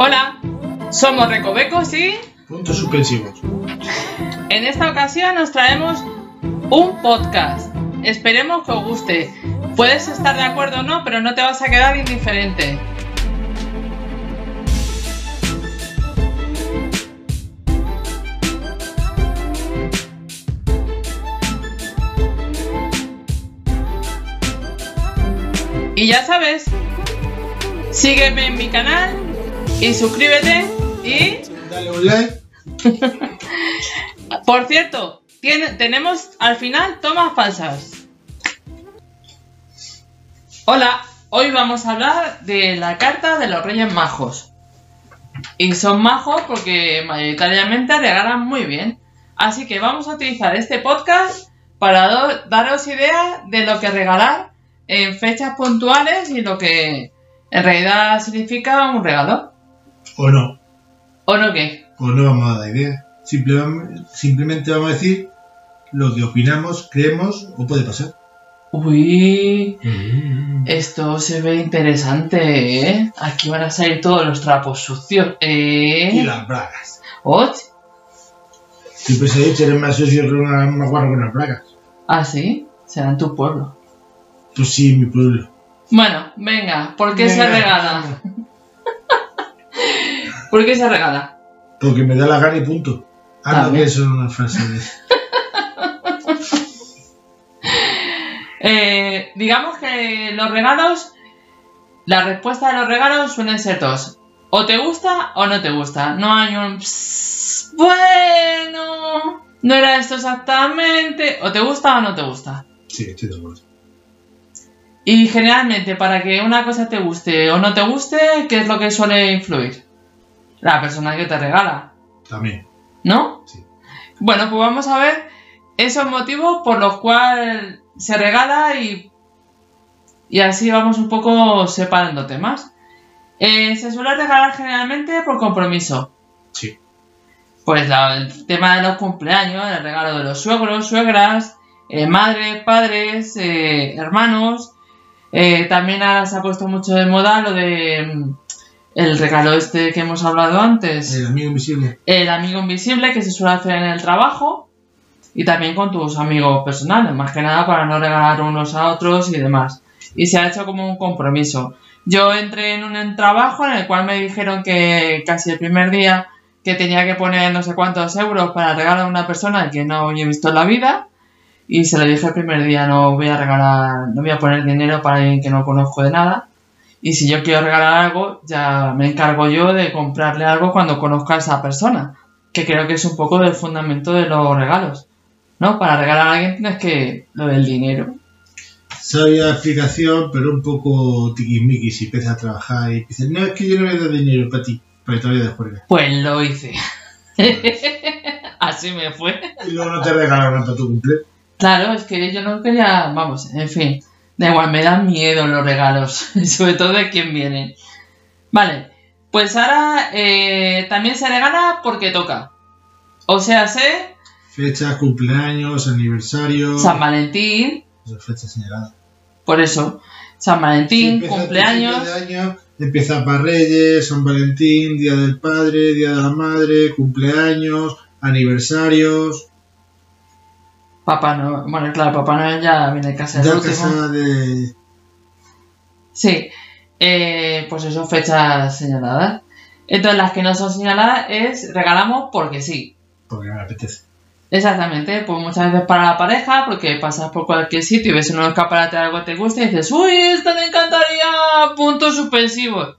Hola, somos Recovecos y Puntos suspensivos. en esta ocasión nos traemos un podcast. Esperemos que os guste. Puedes estar de acuerdo o no, pero no te vas a quedar indiferente. Y ya sabes, sígueme en mi canal y suscríbete y Dale un like. Por cierto, tiene- tenemos al final tomas falsas. Hola, hoy vamos a hablar de la carta de los Reyes Majos. Y son majos porque mayoritariamente regalan muy bien. Así que vamos a utilizar este podcast para daros idea de lo que regalar en fechas puntuales y lo que en realidad significa un regalo. O no. ¿O no qué? O no vamos a dar idea. Simplemente, simplemente vamos a decir lo que opinamos, creemos o puede pasar. Uy, Esto se ve interesante, ¿eh? Aquí van a salir todos los trapos sucios, Y ¿eh? las bragas. ¿Och? Siempre se ha dicho, eres más socio que una, más guarro que unas bragas. ¿Ah, sí? Será en tu pueblo. Pues sí, en mi pueblo. Bueno, venga, ¿por qué se Venga. regala? ¿Por qué se regala? Porque me da la gana y punto. Ah, no, que eso es una frase de... Eh, digamos que los regalos, la respuesta de los regalos suelen ser dos. O te gusta o no te gusta. No hay un... "Psst, bueno, no era esto exactamente. O te gusta o no te gusta. Sí, estoy de acuerdo. Y generalmente para que una cosa te guste o no te guste, ¿qué es lo que suele influir? La persona que te regala, También. ¿no? Sí. Bueno, pues vamos a ver esos motivos por los cuales se regala y, y así vamos un poco separando temas. Eh, se suele regalar generalmente por compromiso. Sí. Pues la- el tema de los cumpleaños, el regalo de los suegros, suegras, eh, madres, padres, eh, hermanos. También ahora se ha puesto mucho de moda lo de mm, el regalo este que hemos hablado antes. El amigo invisible. El amigo invisible que se suele hacer en el trabajo y también con tus amigos personales, más que nada para no regalar unos a otros y demás. Y se ha hecho como un compromiso. Yo entré en un trabajo en el cual me dijeron que casi el primer día que tenía que poner no sé cuántos euros para regalar a una persona que no había visto en la vida y se lo dije el primer día no voy a regalar, no voy a poner dinero para alguien que no conozco de nada y si yo quiero regalar algo, ya me encargo yo de comprarle algo cuando conozca a esa persona. Que creo que es un poco del fundamento de los regalos. ¿No? Para regalar a alguien tienes que. lo del dinero. Sabía explicación, pero un poco tiquismiquis si empieza a trabajar y dices, no, es que yo no voy a dar dinero para ti, para que te vayas de juerga. Pues lo hice. Así me fue. Y luego no te regalaron para tu cumple. Claro, es que yo no quería. Vamos, en fin. Da igual, me dan miedo los regalos. Sobre todo de quién vienen. Vale. Pues ahora eh, también se regala porque toca. O sea, sé. Fechas, cumpleaños, aniversario. San Valentín. Esas fechas señaladas. Por eso. San Si Valentín, el cumpleaños. año, empieza para Reyes, San Valentín, Día del Padre, Día de la Madre, cumpleaños, aniversarios. Papá Noel. Bueno, claro, Papá Noel ya viene casi al Ya último. de. Sí. Eh, pues eso, fechas señaladas. Entonces, las que no son señaladas es regalamos porque sí. Porque no me apetece. Exactamente, pues muchas veces para la pareja, porque pasas por cualquier sitio y ves en un escaparate algo que te gusta y dices, uy, esto me encantaría, puntos suspensivos.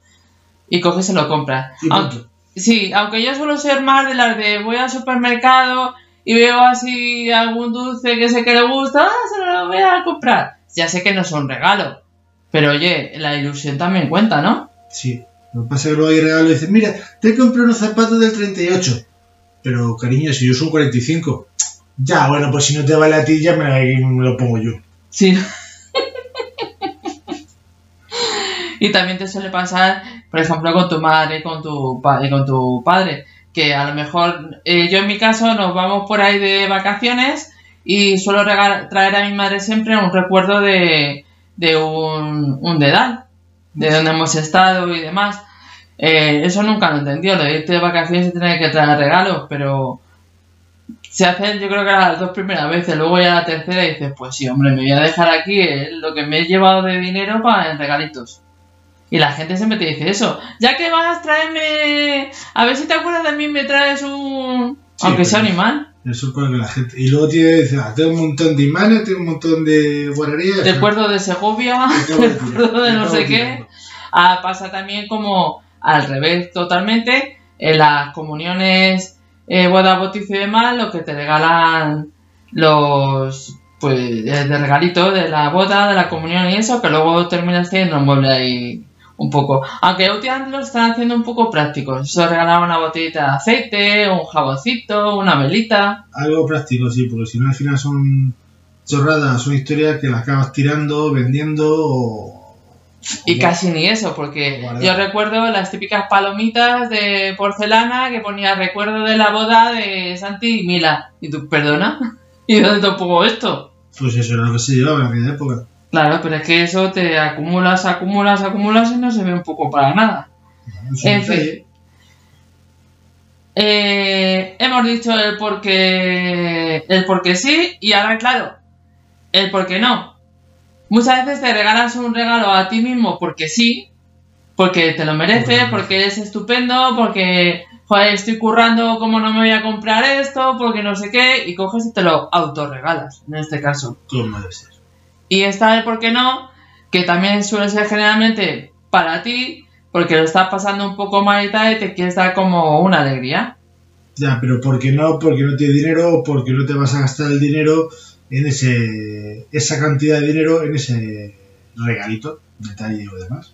Y coges y lo compras. Aunque- sí, aunque yo suelo ser más de las de voy al supermercado y veo así algún dulce que sé que le gusta, ah, se lo voy a comprar. Ya sé que no es un regalo, pero oye, la ilusión también cuenta, ¿no? Sí. Lo que pasa es que luego hay regalo y dices, mira, te compré unos zapatos del 38. Pero cariño, si yo soy un 45. Ya, bueno, pues si no te vale a ti, ya me, me lo pongo yo. Sí. y también te suele pasar, por ejemplo, con tu madre, con tu padre, con tu padre, que a lo mejor eh, yo en mi caso nos vamos por ahí de vacaciones y suelo traer a mi madre siempre un recuerdo de, de un, un dedal, de donde hemos estado y demás. Eh, eso nunca lo entendió. Lo de irte de vacaciones y tener que traer regalos, pero se hacen yo creo que las dos primeras veces. Luego ya la tercera dices, pues sí, hombre, me voy a dejar aquí lo que me he llevado de dinero para regalitos. Y la gente siempre te dice eso. Ya que vas, tráeme... A ver si te acuerdas de mí, me traes un... Sí, Aunque sea un imán. Eso para que la gente. Y luego tiene, dice, ah, tengo un montón de imanes, tengo un montón de guarrerías. Recuerdo de Segovia, Acabo de recuerdo de no sé qué. Ah, pasa también como al revés totalmente. En las comuniones, eh, boda, bautizo y demás, lo que te regalan los, pues, de regalito de la boda, de la comunión y eso, que luego termina siendo un mueble ahí un poco. Aunque últimamente lo están haciendo un poco prácticos. Eso regalaba una botellita de aceite, un jaboncito, una velita. Algo práctico, sí, porque si no al final son chorradas, son historias que las acabas tirando, vendiendo o. Y o- casi ni eso, porque yo recuerdo las típicas palomitas de porcelana que ponía recuerdo de la boda de Santi y Mila. Y tú, ¿perdona? ¿Y dónde te pongo esto? Pues eso era lo que se llevaba en aquella época. Claro, pero es que eso te acumulas, acumulas, acumulas y no se ve un poco para nada. Es En fin. Eh, hemos dicho el por qué, el por qué sí y ahora, claro, el por qué no. Muchas veces te regalas un regalo a ti mismo porque sí, porque te lo mereces, porque eres estupendo, porque joder, estoy currando como no me voy a comprar esto, porque no sé qué, y coges y te lo autorregalas, en este caso. ¿Cómo? Y está el por qué no, que también suele ser generalmente para ti, porque lo estás pasando un poco mal y tal, y te quieres dar como una alegría. Ya, pero ¿por qué no? Porque no tienes dinero o porque no te vas a gastar el dinero en ese esa cantidad de dinero en ese regalito, detalle o demás.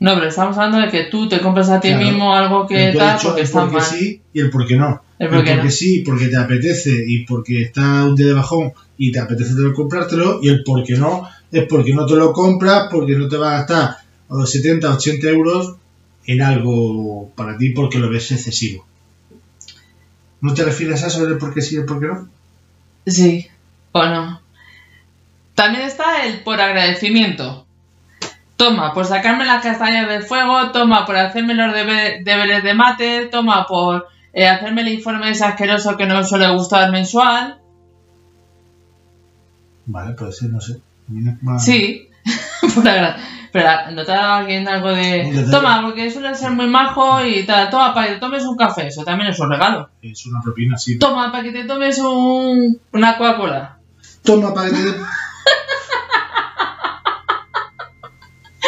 No, pero estamos hablando de que tú te compras a ti Claro. mismo algo que tal porque el está mal. sí y el por qué no. El porque sí, porque te apetece y porque está un día de bajón y te apetece comprártelo y el por qué no es porque no te lo compras, porque no te vas a gastar los 70, 80 euros en algo para ti porque lo ves excesivo. ¿No te refieres a eso del por qué sí y el por qué no? Sí, o no. También está el por agradecimiento. Toma por sacarme las castañas del fuego, toma por hacerme los debe- deberes de mate, toma por eh, hacerme el informe ese asqueroso que no suele gustar mensual. Vale, puede ser, no sé. Más- Sí, por agra- pero ¿no te ha dado alguien algo de... Toma, porque suele ser muy majo y tal, toma para que te tomes un café, eso también es un regalo. Es una propina, sí. Toma, para que te tomes un, una Coca-Cola. Toma para que te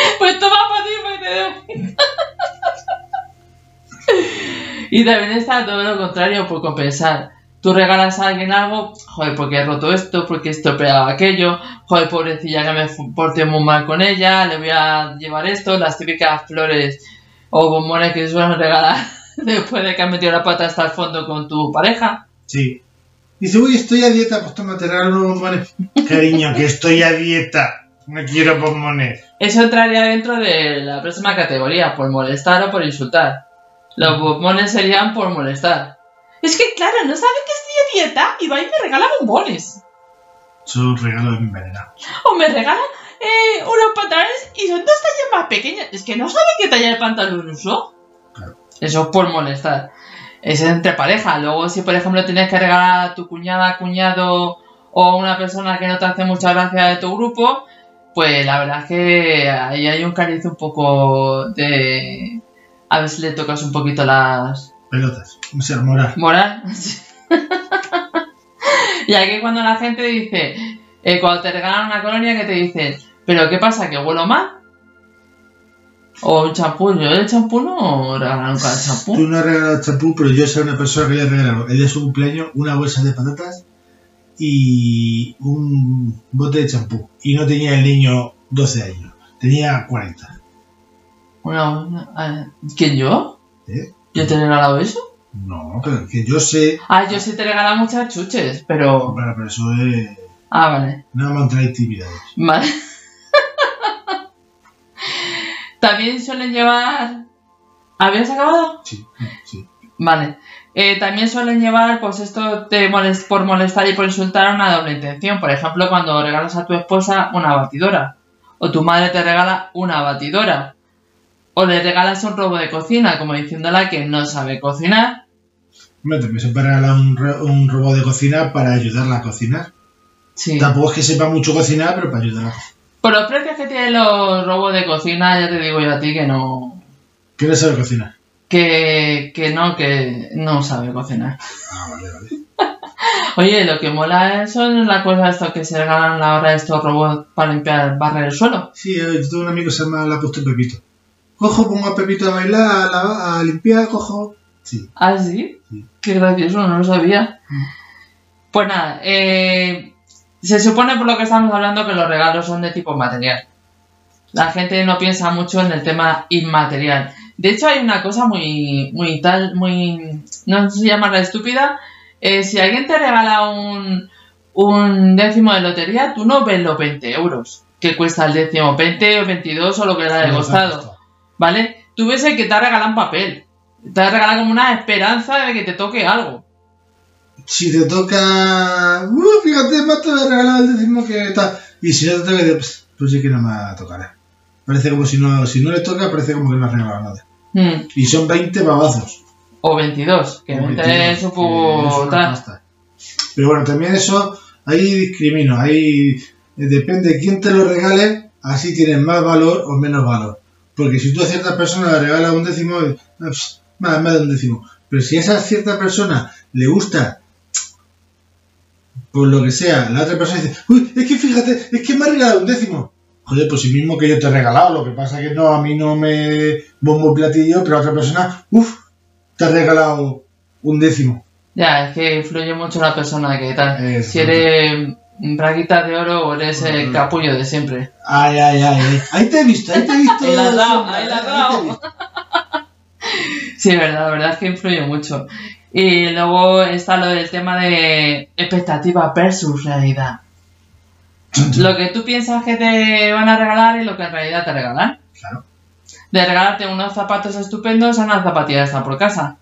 Pues toma para ti, para que te dé. Y también está todo lo contrario por compensar. Tú regalas a alguien algo, joder, porque he roto esto, porque he estropeado aquello, joder, pobrecilla que me porté muy mal con ella, le voy a llevar esto, las típicas flores o bombones que suelen regalar después de que has metido la pata hasta el fondo con tu pareja. Sí. Dice, uy, estoy a dieta, pues toma, te regalo unos bombones. Cariño, que estoy a dieta. No quiero bombones. Eso entraría dentro de la próxima categoría, por molestar o por insultar. Los bombones serían por molestar. Es que, claro, no saben que estoy a dieta y va y me regala bombones. Son regalos envenenados. O me regalan eh, unos pantalones y son dos tallas más pequeñas. Es que no saben qué talla de pantalón uso. Claro. Eso es por molestar. Es entre pareja. Luego, si por ejemplo tienes que regalar a tu cuñada, cuñado o una persona que no te hace mucha gracia de tu grupo, pues la verdad es que ahí hay un cariz un poco de... A ver si le tocas un poquito las... Pelotas. O sea, moral. Moral. y aquí cuando la gente dice, eh, cuando te regalan una colonia que te dicen, pero ¿qué pasa? ¿Que huelo mal? O un champú, yo el champú no regalo nunca el Tú champú. no has regalado champú, pero yo soy una persona que le he regalado el día de su cumpleaños una bolsa de patatas y un bote de champú. Y no tenía el niño 12 años, tenía 40. Una, una- ah, ¿Quién yo? ¿Eh? ¿Yo te he regalado eso? No, pero que yo sé. Ah, yo sí te he regalado muchas chuches, pero... Bueno, pero eso es. Ah, vale. No vamos a entrar en intimidades. Vale. También suelen llevar... ¿Habías acabado? Sí, sí. Vale. Eh, también suelen llevar, pues esto de molest- por molestar y por insultar una doble intención. Por ejemplo, cuando regalas a tu esposa una batidora. O tu madre te regala una batidora. O le regalas un robo de cocina, como diciéndola que no sabe cocinar. Hombre, también se puede regalar un, un robot de cocina para ayudarla a cocinar. Sí. Tampoco es que sepa mucho cocinar, pero para ayudarla a cocinar. Por los precios que tienen los robos de cocina, ya te digo yo a ti que no. ¿Qué no sabe cocinar? Que, que no, que no sabe cocinar. Ah, vale, vale. Oye, lo que mola son las cosas esto que se regalan ahora estos robots para limpiar, barrer el suelo. Sí, eh, yo tengo un amigo que se llama Le ha puesto Pepito. Cojo, pongo a Pepito a bailar, a, la- a limpiar, cojo. Sí. ¿Ah, sí? Sí. Qué gracioso, no lo sabía. Mm. Pues nada, eh, se supone por lo que estamos hablando que los regalos son de tipo material. La gente no piensa mucho en el tema inmaterial. De hecho, hay una cosa muy, muy tal, muy, no sé si llamarla estúpida. Eh, si alguien te regala un, un décimo de lotería, tú no ves los 20 euros que cuesta el décimo, 20 o 22 o lo que le haya costado. ¿Vale? Tú ves el que te ha regalado un papel. Te ha regalado como una esperanza de que te toque algo. Si te toca. Uh, fíjate, más te voy a regalar el décimo que tal. Y si no te toca, pues, pues sí que no me tocará. Parece como si no, si no le toca, parece como que no has regalado nada. Hmm. Y son 20 babazos. O 22, que O 20 22, es un poco. Pero bueno, también eso, ahí discrimino, ahí eh, depende de quién te lo regale, así tienes más valor o menos valor. Porque si tú a cierta persona le regalas un décimo, eh, más, más de un décimo. Pero si a esa cierta persona le gusta, por lo que sea, la otra persona dice, uy, es que fíjate, es que me ha regalado un décimo. Joder, pues el mismo que yo te he regalado, lo que pasa que no, a mí no me bombo platillo, pero a otra persona, uff, te ha regalado un décimo. Ya, es que influye mucho la persona que tal. Si eres braguita de oro o eres el Ujú. capullo de siempre. Ay, ay, ay, ay. Ahí te he visto, ahí te he visto. Ahí la has dado, Sombra, ahí la has te he dado. visto. Sí, es verdad, la verdad es que influye mucho. Y luego está lo del tema de expectativa versus realidad. Lo que tú piensas que te van a regalar y lo que en realidad te regalan. Claro, De regalarte unos zapatos estupendos a unas zapatillas están por casa.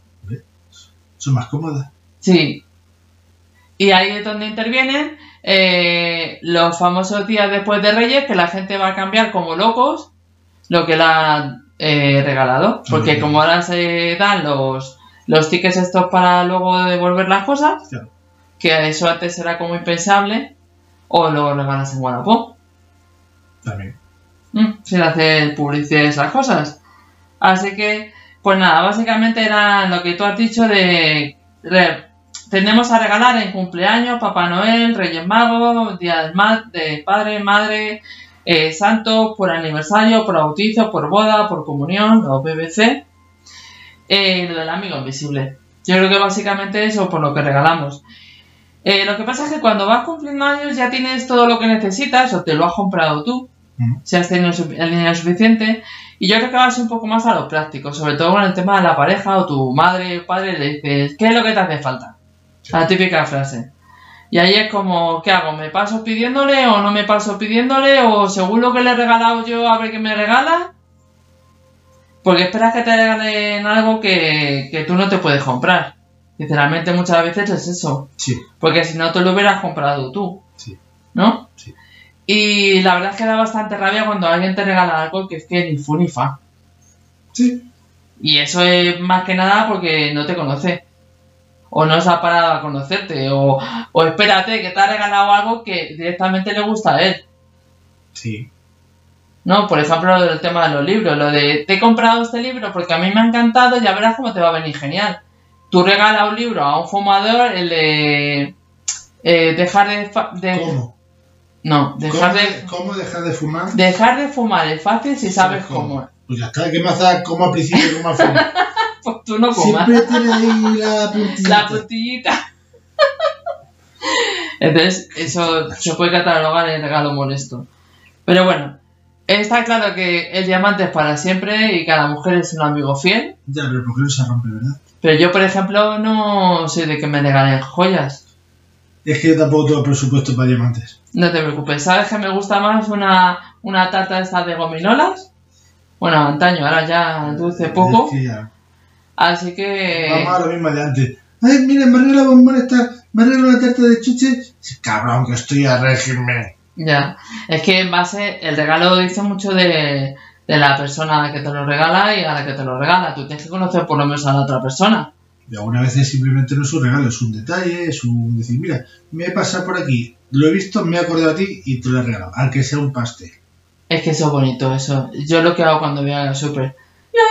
son más cómodas. Sí. Y ahí es donde intervienen eh, los famosos días después de Reyes, que la gente va a cambiar como locos lo que le han eh, regalado. Porque como ahora se dan los, los tickets estos para luego devolver las cosas, que eso antes era como impensable, o lo regalas en Wallapop. También. Mm, sin hacer publicidad de esas cosas. Así que, pues nada, básicamente era lo que tú has dicho de... tendemos a regalar en cumpleaños, Papá Noel, Reyes Magos, Día del, ma- de Padre, Madre, eh, Santo, por aniversario, por bautizo, por boda, por comunión, o BBC. Eh, lo del amigo invisible. Yo creo que básicamente eso por lo que regalamos. Eh, lo que pasa es que cuando vas cumpliendo años ya tienes todo lo que necesitas o te lo has comprado tú si has tenido el dinero suficiente. Y yo creo que vas un poco más a lo práctico, sobre todo con el tema de la pareja o tu madre o padre le dices, ¿qué es lo que te hace falta? La típica frase. Y ahí es como, ¿qué hago? ¿Me paso pidiéndole o no me paso pidiéndole? ¿O según lo que le he regalado yo, a ver qué me regala? Porque esperas que te regalen algo que, que tú no te puedes comprar. Sinceramente muchas veces es eso. Sí, Porque si no te lo hubieras comprado tú. Sí. ¿No? Sí. Y la verdad es que da bastante rabia cuando alguien te regala algo que es que ni fu ni fa. sí. Y eso es más que nada porque no te conoce. O no se ha parado a conocerte. O, o espérate, que te ha regalado algo que directamente le gusta a él. Sí. ¿No? Por ejemplo, lo del tema de los libros. Lo de, te he comprado este libro porque a mí me ha encantado, ya verás cómo te va a venir genial. Tú regalas un libro a un fumador, el de... eh, dejar de... de- ¿Cómo? No, dejar ¿Cómo, de... cómo dejar de fumar? Dejar de fumar es fácil si sabes cómo. Pues ya está, ¿qué más da? ¿Cómo al principio, cómo al final? Pues tú no comas. Siempre tiene ahí la puntilla. La puntillita. Entonces, eso se puede catalogar en regalo molesto. Pero bueno, está claro que el diamante es para siempre y cada mujer es un amigo fiel. Ya, pero ¿por qué no se rompe, verdad? Pero yo, por ejemplo, no soy de que me regalen joyas. Es que yo tampoco tengo presupuesto para diamantes. No te preocupes. ¿Sabes que me gusta más una, una tarta esta de gominolas? Bueno, antaño, ahora ya dulce poco. Es que ya. Así que... Vamos a lo mismo de antes. Ay, mira, me arregla bombón esta, me arregla una tarta de chuche. Cabrón, que estoy a régimen. Ya, es que en base, el regalo dice mucho de, de la persona que te lo regala y a la que te lo regala. Tú tienes que conocer por lo menos a la otra persona. Y algunas veces simplemente no es un regalo, es un detalle, es un decir, mira, me he pasado por aquí, lo he visto, me he acordado a ti y te lo he regalado, aunque sea un pastel. Es que eso es bonito, eso. Yo lo que hago cuando voy al súper.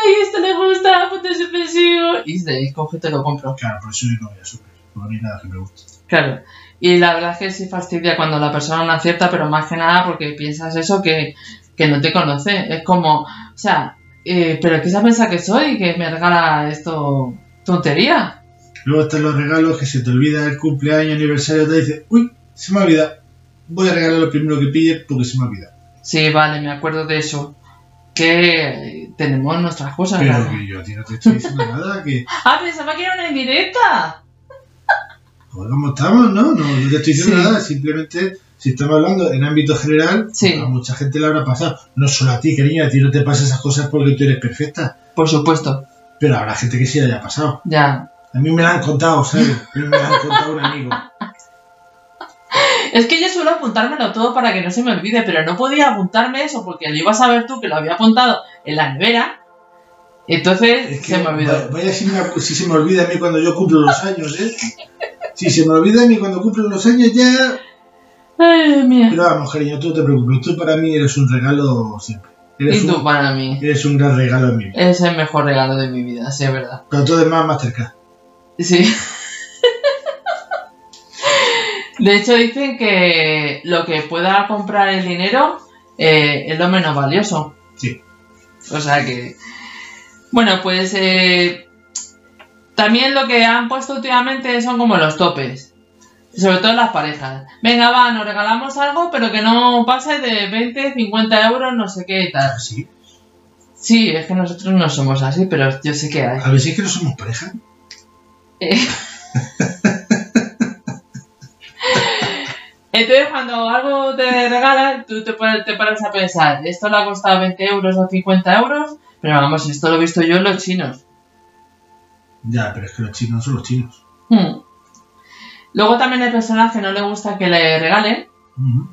Ay, esto le gusta, ponte suspensivo. Y de coge te lo compro. Claro, por eso yo no voy a súper, no a mí nada que me guste. Claro. Y la verdad es que sí fastidia cuando la persona no acierta, pero más que nada porque piensas eso que, que no te conoce. Es como, o sea, eh, pero ¿qué se piensa que soy? Que me regala esto tontería. Luego están los regalos que se te olvida el cumpleaños, aniversario, te dice, uy, se me olvida. Voy a regalar lo primero que pille porque se me olvida. Sí, vale, me acuerdo de eso. Que tenemos nuestras cosas. Pero claro. que yo a ti no te estoy diciendo nada, que Ah, pensaba que era una indirecta. joder, ¿cómo estamos? No, no, no te estoy diciendo Sí. nada, simplemente si estamos hablando en ámbito general, Sí. a mucha gente le habrá pasado. No solo a ti, cariño, a ti no te pasan esas cosas porque tú eres perfecta, Por supuesto, pero habrá gente que sí le haya pasado. ya. A mí me la han contado, ¿sabes? A mí me la han contado un amigo. Es que yo suelo apuntármelo todo para que no se me olvide, pero no podía apuntarme eso porque lo ibas a ver tú que lo había apuntado en la nevera. Entonces Es que se me olvidó. Vaya, si, me- si se me olvida a mí cuando yo cumplo los años, ¿eh? Si se me olvida a mí cuando cumplo los años ya... Ay, Dios mío. Pero vamos, cariño, tú no te preocupes, tú para mí eres un regalo siempre. Eres, Y tú un, para mí. eres un gran regalo en mi vida. Es el mejor regalo de mi vida, sí, es verdad. Pero todo demás más cerca. Sí. De hecho, dicen que lo que pueda comprar el dinero eh, es lo menos valioso. Sí. O sea que. Bueno, pues. eh, también lo que han puesto últimamente son como los topes. Sobre todo las parejas. Venga, va, nos regalamos algo, pero que no pase de 20, 50 euros, no sé qué y tal. Así. Sí, es que nosotros no somos así, pero yo sé que hay. A ver si es que no somos pareja. Eh. Entonces, cuando algo te regalan, tú te, paras a pensar, esto le ha costado 20 euros o 50 euros, pero vamos, esto lo he visto yo en los chinos. Ya, pero es que los chinos no son los chinos. Hmm. Luego también hay personas que no le gusta que le regalen,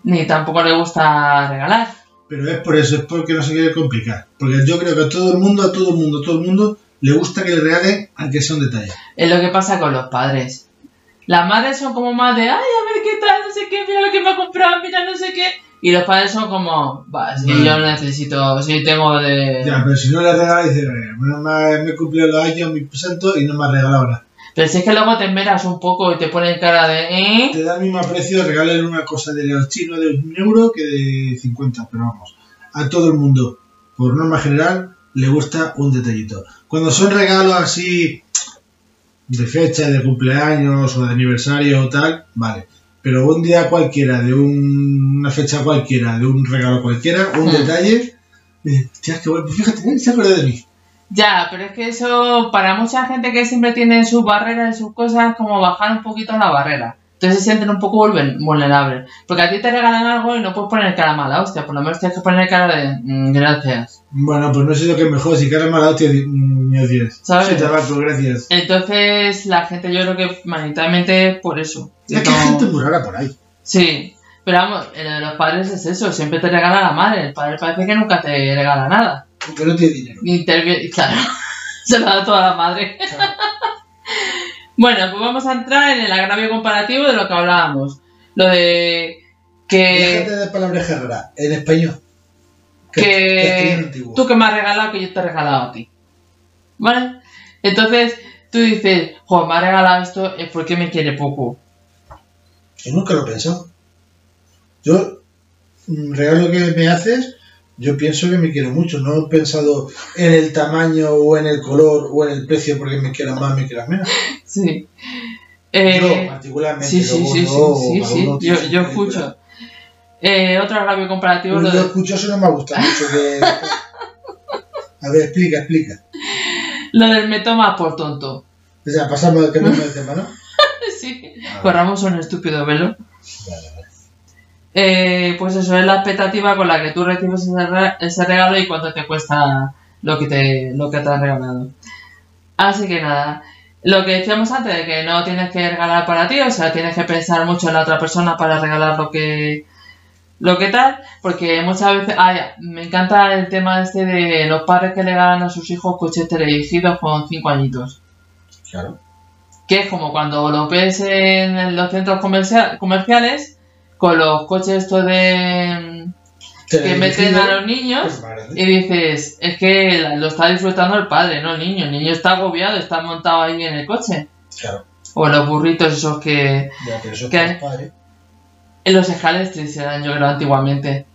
ni tampoco le gusta regalar. Pero es por eso, es porque no se quiere complicar. Porque yo creo que a todo el mundo, a todo el mundo, a todo el mundo le gusta que le regalen, aunque sea un detalle. Es lo que pasa con los padres. Las madres son como más de, ay, a ver qué tal, no sé qué, mira lo que me ha comprado, mira no sé qué. Y los padres son como, va, Vale. yo necesito, sí tengo de... Ya, pero si no le regalas, dice, "Eh, menos mal, me he cumplido los años, mi santo, y no me ha regalado nada. Pero si es que luego te enveras un poco y te ponen cara de, ¿eh? Te da el mismo precio regalarle una cosa de los chinos de un euro que de 50, pero vamos, a todo el mundo, por norma general, le gusta un detallito. Cuando son regalos así de fecha, de cumpleaños o de aniversario o tal, vale. Pero un día cualquiera, de un- una fecha cualquiera, de un regalo cualquiera, un Hmm. detalle, eh, bueno, fíjate, eh, se acuerda de mí. Ya, pero es que eso, para mucha gente que siempre tiene sus barreras y sus cosas, como bajar un poquito la barrera. Entonces se sienten un poco vulner- vulnerables. Porque a ti te regalan algo y no puedes poner cara mala, hostia, por lo menos tienes que poner cara de, "Mm, gracias. Bueno, pues no sé lo que es mejor, si cara mala hostia, di- mm, mío 10. ¿Sabes? Sí, tabaco, gracias. Entonces la gente yo creo que mayoritariamente por eso. Es que hay gente muy rara por ahí. Sí, pero vamos, los padres es eso, siempre te regala la madre, el padre parece que nunca te regala nada. Porque no tiene dinero. Ni interviene, claro, se lo da toda la madre. Bueno, pues vamos a entrar en el agravio comparativo de lo que hablábamos. Lo de Déjate que, de palabras raras en español. que tú que me has regalado que yo te he regalado a ti. ¿Vale? Entonces tú dices, joder, me ha regalado esto, es porque me quiere poco. Yo nunca lo he pensado. Yo, un regalo que me haces, yo pienso que me quiero mucho. No he pensado en el tamaño o en el color o en el precio porque me quieras más, me quieras menos. Sí. Eh, yo, particularmente. sí, sí, sí, no, sí, sí, yo, su yo película. escucho. Eh, otro agravio comparativo, lo yo escucho, eso no me gusta mucho. Que... A ver, explica, explica. lo del me tomas por tonto. O sea, pasamos que no me tema, ¿no? Sí, Ah. corramos un estúpido velo. Vale. Eh, pues eso es la expectativa con la que tú recibes ese, re- ese regalo y cuánto te cuesta lo que te, lo que te has regalado. Así que nada, lo que decíamos antes de que no tienes que regalar para ti, o sea, tienes que pensar mucho en la otra persona para regalar lo que, Lo que tal, porque muchas veces, ay, me encanta el tema este de los padres que le regalan a sus hijos coches teledirigidos con 5 añitos. Claro. Que es como cuando lo ves en los centros comercia- comerciales con los coches estos de que meten a los niños y dices, es que lo está disfrutando el padre, no el niño. El niño está agobiado, está montado ahí en el coche. Claro. O los burritos esos que... Ya, pero eso los padres. En los escalestris eran, yo creo, antiguamente.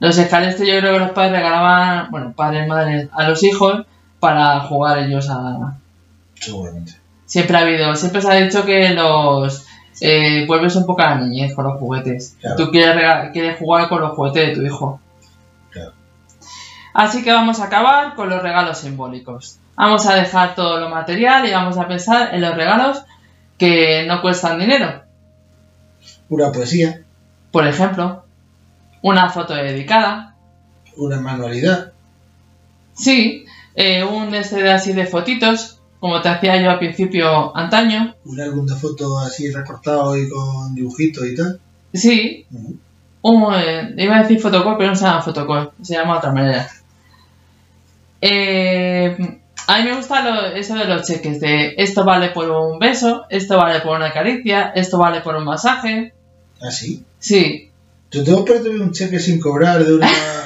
Los escalestris yo creo que los padres regalaban, bueno, padres, madres, a los hijos para jugar ellos a... Seguramente. Siempre ha habido, siempre se ha dicho que los... eh, vuelves un poco a la niñez con los juguetes. Claro. Tú quieres jugar con los juguetes de tu hijo. Claro. Así que vamos a acabar con los regalos simbólicos. Vamos a dejar todo lo material y vamos a pensar en los regalos que no cuestan dinero. Una poesía, Por ejemplo, una foto dedicada. una manualidad, Sí, eh, un este de así de fotitos, como te hacía yo al principio antaño. un álbum de fotos así recortado y con dibujitos y tal. Sí, un, eh, iba a decir fotocall, pero no se llama fotocall, se llama de otra manera. Eh, a mí me gusta lo- eso de los cheques, de esto vale por un beso, esto vale por una caricia, esto vale por un masaje. Así. Sí, Yo tengo ahí un cheque sin cobrar de una.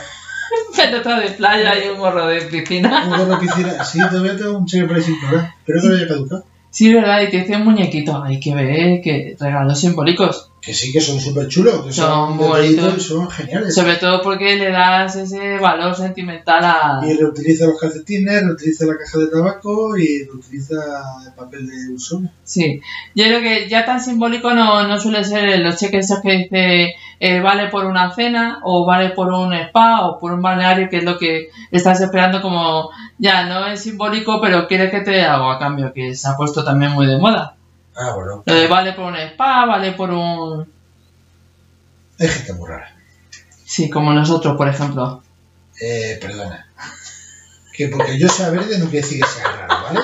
pero otra de playa y un gorro de piscina. un gorro de piscina. Sí, todavía tengo un cheque por ahí sin. Pero que no haya caducado. Sí, verdad, y te dice un muñequito, hay que ver que regalos simbólicos. Que sí, que son súper chulos. Que Son son, bonitos. son geniales. Sobre todo porque le das ese valor sentimental a... Y reutiliza los calcetines, reutiliza la caja de tabaco y reutiliza el papel de uso. Sí, yo creo que ya tan simbólico no, no suele ser los cheques esos que dice eh, vale por una cena o vale por un spa o por un balneario, que es lo que estás esperando como ya no es simbólico, pero quieres que te dé algo a cambio, que se ha puesto también muy de moda. Ah, bueno. Lo de vale por un spa, vale por un... Hay gente muy rara. Sí, como nosotros, por ejemplo. Eh, perdona. Que porque yo sea verde no quiere decir que sea raro, ¿vale?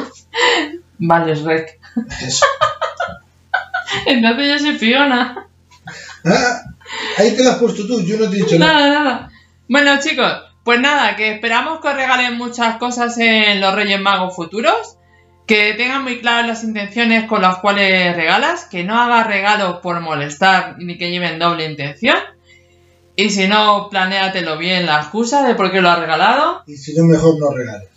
Vale, rec. Eso. Entonces yo soy Fiona. Ah, ahí te lo has puesto tú, yo no te he dicho nada. Nada, nada. Bueno, chicos, pues nada, que esperamos que os regalen muchas cosas en los Reyes Magos futuros. Que tengan muy claras las intenciones con las cuales regalas. Que no hagas regalos por molestar ni que lleven doble intención. Y si no, planéatelo bien la excusa de por qué lo has regalado. Y si no, mejor no regales.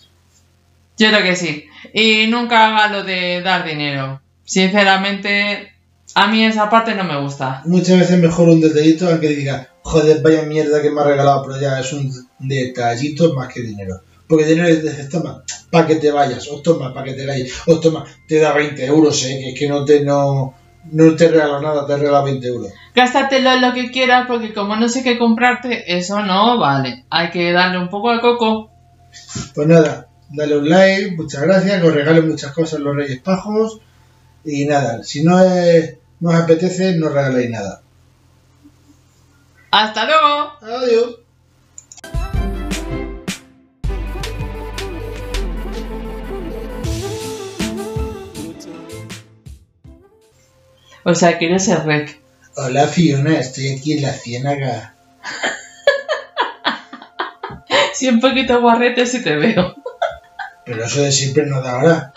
Yo creo que sí. Y nunca haga lo de dar dinero. Sinceramente, a mí esa parte no me gusta. Muchas veces mejor un detallito aunque diga, joder, vaya mierda que me ha regalado, pero ya es un detallito más que dinero. Porque dinero es dices, toma, para que te vayas, o toma, para que te vayas, o toma, te da 20 euros, eh, que es que no te, no, no te regalo nada, te regala 20 euros. Gástatelo en lo que quieras porque como no sé qué comprarte, eso no vale. Hay que darle un poco al coco. Pues nada, dale un like, muchas gracias, que os regalen muchas cosas los Reyes Pajos. Y nada, si no, es- no os apetece, no regaléis nada. ¡Hasta luego! Adiós. O sea, que eres el rec. Hola Fiona, estoy aquí en la ciénaga. Si un poquito guarrete si te veo. Pero eso de siempre no da ahora.